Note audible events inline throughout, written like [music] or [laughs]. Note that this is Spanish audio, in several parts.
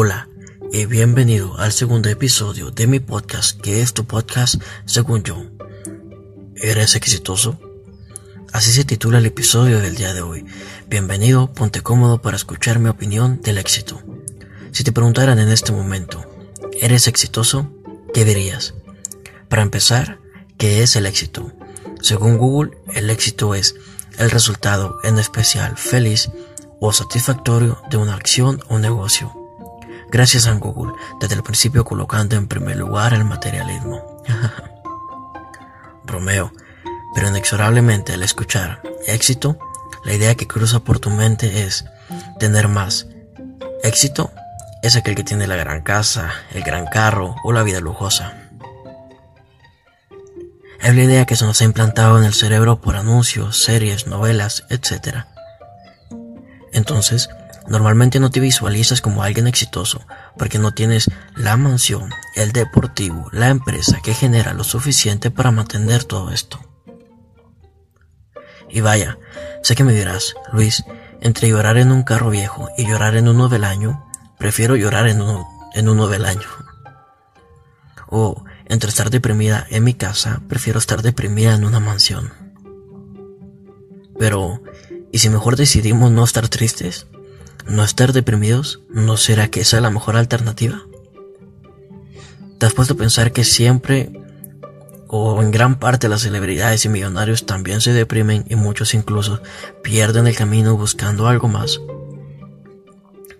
Hola y bienvenido al segundo episodio de mi podcast, que es tu podcast según yo. ¿Eres exitoso? Así se titula el episodio del día de hoy. Bienvenido, ponte cómodo para escuchar mi opinión del éxito. Si te preguntaran en este momento, ¿eres exitoso? ¿Qué dirías? Para empezar, ¿qué es el éxito? Según Google, el éxito es el resultado, en especial feliz o satisfactorio, de una acción o negocio. Gracias a Google, desde el principio colocando en primer lugar el materialismo. [laughs] Bromeo, pero inexorablemente al escuchar éxito, la idea que cruza por tu mente es tener más. Éxito es aquel que tiene la gran casa, el gran carro o la vida lujosa. Es la idea que se nos ha implantado en el cerebro por anuncios, series, novelas, etc. Entonces, normalmente no te visualizas como alguien exitoso porque no tienes la mansión, el deportivo, la empresa que genera lo suficiente para mantener todo esto. Y vaya, sé que me dirás, Luis, entre llorar en un carro viejo y llorar en uno del año, prefiero llorar en uno, del año. O entre estar deprimida en mi casa, prefiero estar deprimida en una mansión. Pero, ¿y si mejor decidimos no estar tristes? ¿No estar deprimidos? ¿No será que esa es la mejor alternativa? ¿Te has puesto a pensar que siempre o en gran parte las celebridades y millonarios también se deprimen y muchos incluso pierden el camino buscando algo más?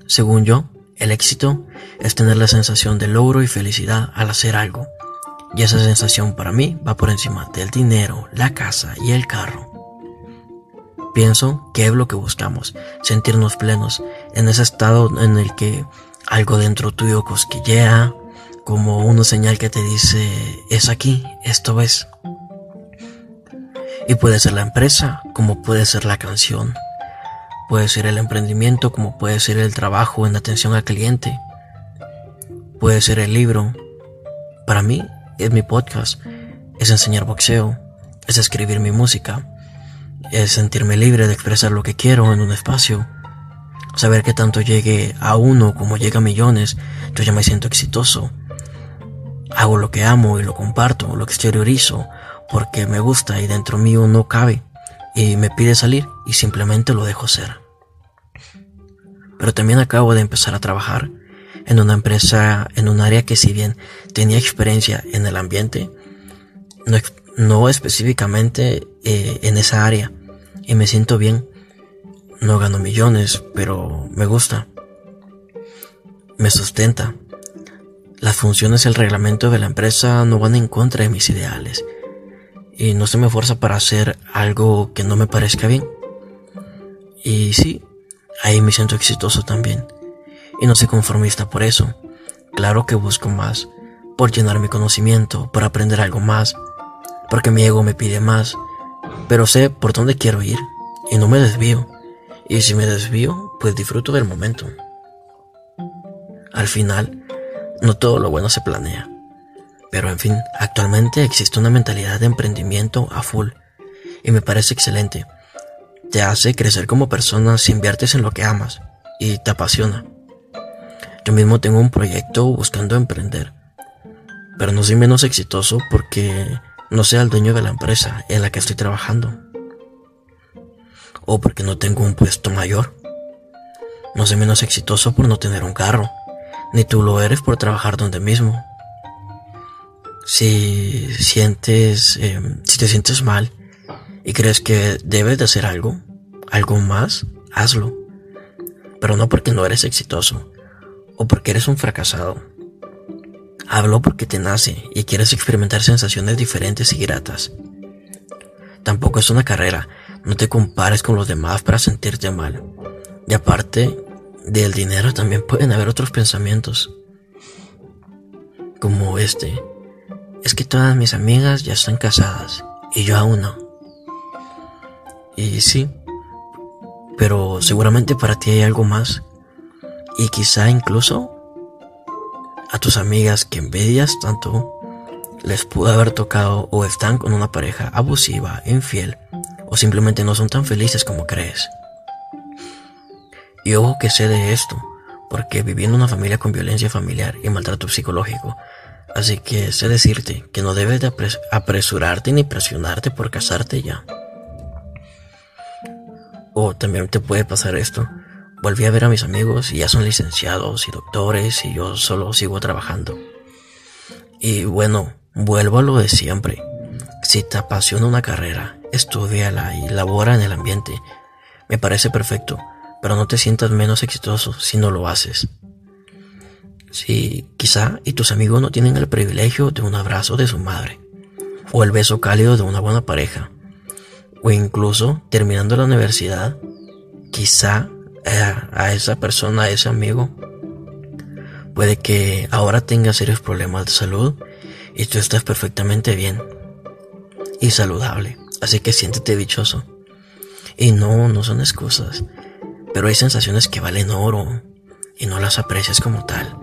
Según yo, el éxito es tener la sensación de logro y felicidad al hacer algo y esa sensación para mí va por encima del dinero, la casa y el carro. Pienso que es lo que buscamos, sentirnos plenos en ese estado en el que algo dentro tuyo cosquillea, como una señal que te dice, es aquí, esto es. Y puede ser la empresa, como puede ser la canción. Puede ser el emprendimiento, como puede ser el trabajo en atención al cliente. Puede ser el libro. Para mí, es mi podcast, es enseñar boxeo, es escribir mi música, es sentirme libre de expresar lo que quiero en un espacio, saber que tanto llegue a uno como llega a millones, yo ya me siento exitoso. Hago lo que amo y lo comparto, lo exteriorizo, porque me gusta y dentro mío no cabe, y me pide salir y simplemente lo dejo ser. Pero también acabo de empezar a trabajar en una empresa, en un área que si bien tenía experiencia en el ambiente, no, específicamente eh, en esa área. Y me siento bien. No gano millones, pero me gusta. Me sustenta. Las funciones y el reglamento de la empresa no van en contra de mis ideales. Y no se me fuerza para hacer algo que no me parezca bien. Y sí, ahí me siento exitoso también y no soy conformista por eso. Claro que busco más, por llenar mi conocimiento, por aprender algo más, porque mi ego me pide más, pero sé por dónde quiero ir y no me desvío. Y si me desvío, pues disfruto del momento. Al final, no todo lo bueno se planea. Pero en fin, actualmente existe una mentalidad de emprendimiento a full y me parece excelente. Te hace crecer como persona si inviertes en lo que amas y te apasiona. Yo mismo tengo un proyecto buscando emprender, pero no soy menos exitoso porque no sea el dueño de la empresa en la que estoy trabajando. O porque no tengo un puesto mayor. No soy menos exitoso por no tener un carro, ni tú lo eres por trabajar donde mismo. Si sientes, em, si te sientes mal y crees que debes de hacer algo, algo más, hazlo. Pero no porque no eres exitoso, o porque eres un fracasado. Hablo porque te nace y quieres experimentar sensaciones diferentes y gratas. Tampoco es una carrera, no te compares con los demás para sentirte mal. Y aparte del dinero también pueden haber otros pensamientos. Como este. Es que todas mis amigas ya están casadas y yo aún no. Y sí, pero seguramente para ti hay algo más y quizá incluso a tus amigas que envidias tanto les pudo haber tocado o están con una pareja abusiva, infiel o simplemente no son tan felices como crees. Y ojo que sé de esto, porque viví en una familia con violencia familiar y maltrato psicológico. Así que sé decirte que no debes de apresurarte ni presionarte por casarte ya. O también te puede pasar esto. Volví a ver a mis amigos y ya son licenciados y doctores y yo solo sigo trabajando. Y bueno, vuelvo a lo de siempre. Si te apasiona una carrera, estudiala y labora en el ambiente. Me parece perfecto, pero no te sientas menos exitoso si no lo haces. Si quizá y tus amigos no tienen el privilegio de un abrazo de su madre, o el beso cálido de una buena pareja, o incluso terminando la universidad, quizá eh, a esa persona, a ese amigo, puede que ahora tenga serios problemas de salud y tú estás perfectamente bien y saludable, así que siéntete dichoso. Y no, no son excusas, pero hay sensaciones que valen oro y no las aprecias como tal.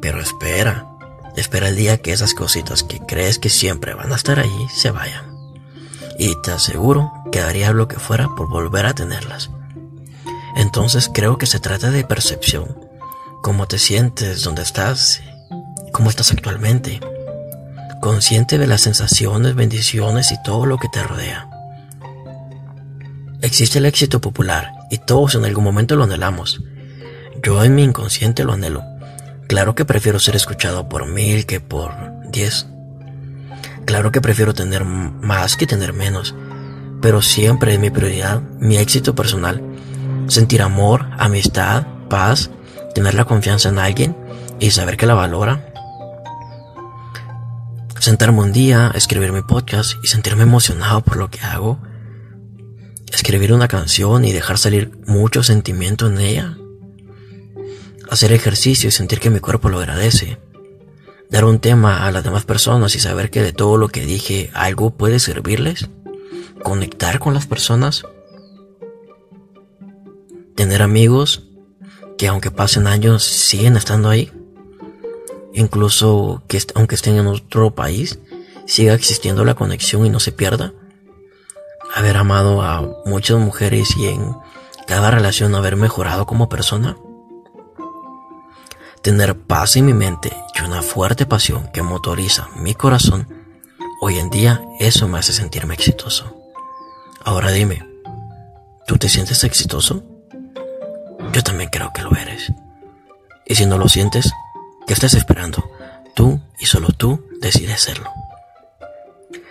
Pero espera, espera el día que esas cositas que crees que siempre van a estar allí se vayan. Y te aseguro que daría lo que fuera por volver a tenerlas. Entonces creo que se trata de percepción. Cómo te sientes, dónde estás, cómo estás actualmente. Consciente de las sensaciones, bendiciones y todo lo que te rodea. Existe el éxito popular y todos en algún momento lo anhelamos. Yo en mi inconsciente lo anhelo. Claro que prefiero ser escuchado por mil que por diez. Claro que prefiero tener más que tener menos. Pero siempre es mi prioridad, mi éxito personal. Sentir amor, amistad, paz, tener la confianza en alguien y saber que la valora. Sentarme un día, escribir mi podcast y sentirme emocionado por lo que hago. Escribir una canción y dejar salir mucho sentimiento en ella, hacer ejercicio y sentir que mi cuerpo lo agradece, dar un tema a las demás personas y saber que de todo lo que dije algo puede servirles, conectar con las personas, tener amigos que aunque pasen años siguen estando ahí, incluso que aunque estén en otro país, siga existiendo la conexión y no se pierda haber amado a muchas mujeres y en cada relación haber mejorado como persona. Tener paz en mi mente y una fuerte pasión que motoriza mi corazón, hoy en día eso me hace sentirme exitoso. Ahora dime, ¿tú te sientes exitoso? Creo que lo eres. Y si no lo sientes, ¿qué estás esperando? Tú y solo tú decides serlo.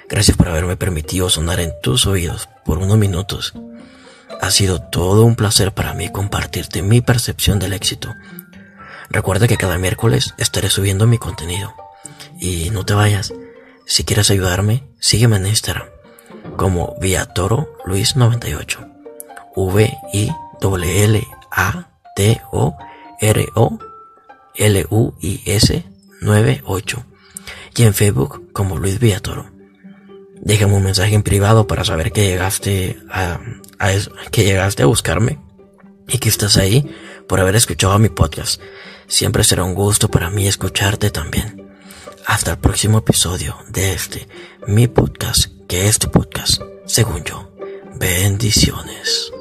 Gracias por haberme permitido sonar en tus oídos por unos minutos. Ha sido todo un placer para mí compartirte mi percepción del éxito. Recuerda que cada miércoles estaré subiendo mi contenido. Y no te vayas. Si quieres ayudarme, sígueme en Instagram como Viatoro Luis 98. V I L L A T O R O L U I S 98 y en Facebook como Luis Viatoro. Déjame un mensaje en privado para saber que llegaste a, que llegaste a buscarme y que estás ahí por haber escuchado mi podcast. Siempre será un gusto para mí escucharte también. Hasta el próximo episodio de este, mi podcast, que es tu podcast, según yo. Bendiciones.